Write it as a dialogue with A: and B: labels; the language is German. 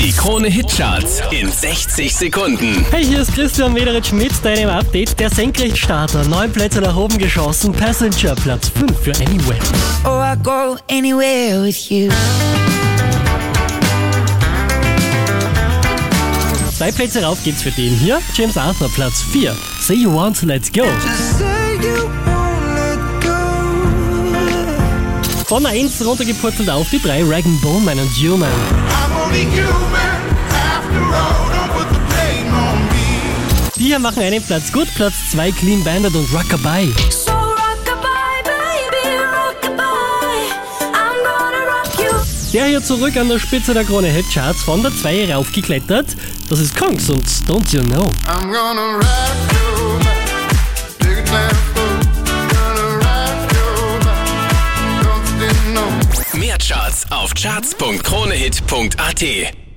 A: Die Krone Hitcharts in 60 Sekunden.
B: Hey, hier ist Christian Mederitsch mit deinem Update. Der Senkrechtstarter, neun Plätze nach oben geschossen. Passenger Platz 5 für Anywhere.
C: Oh, I go anywhere with you.
B: Zwei Plätze rauf geht's für den hier. James Arthur Platz 4. Say you want, let's go.
C: Say you won't let go.
B: Von der 1 runtergepurzelt auf die 3. Rag Bowman und Human. Hier machen einen Platz gut. Platz 2 Clean Bandit und Rockabye.
D: So rockabye, baby, rockabye. I'm gonna rock you.
B: Der hier zurück an der Spitze der Krone Hitcharts von der 2 raufgeklettert. Das ist Kongs und Don't You Know.
E: I'm gonna rock you?
A: Mehr Charts auf charts.kronehit.at.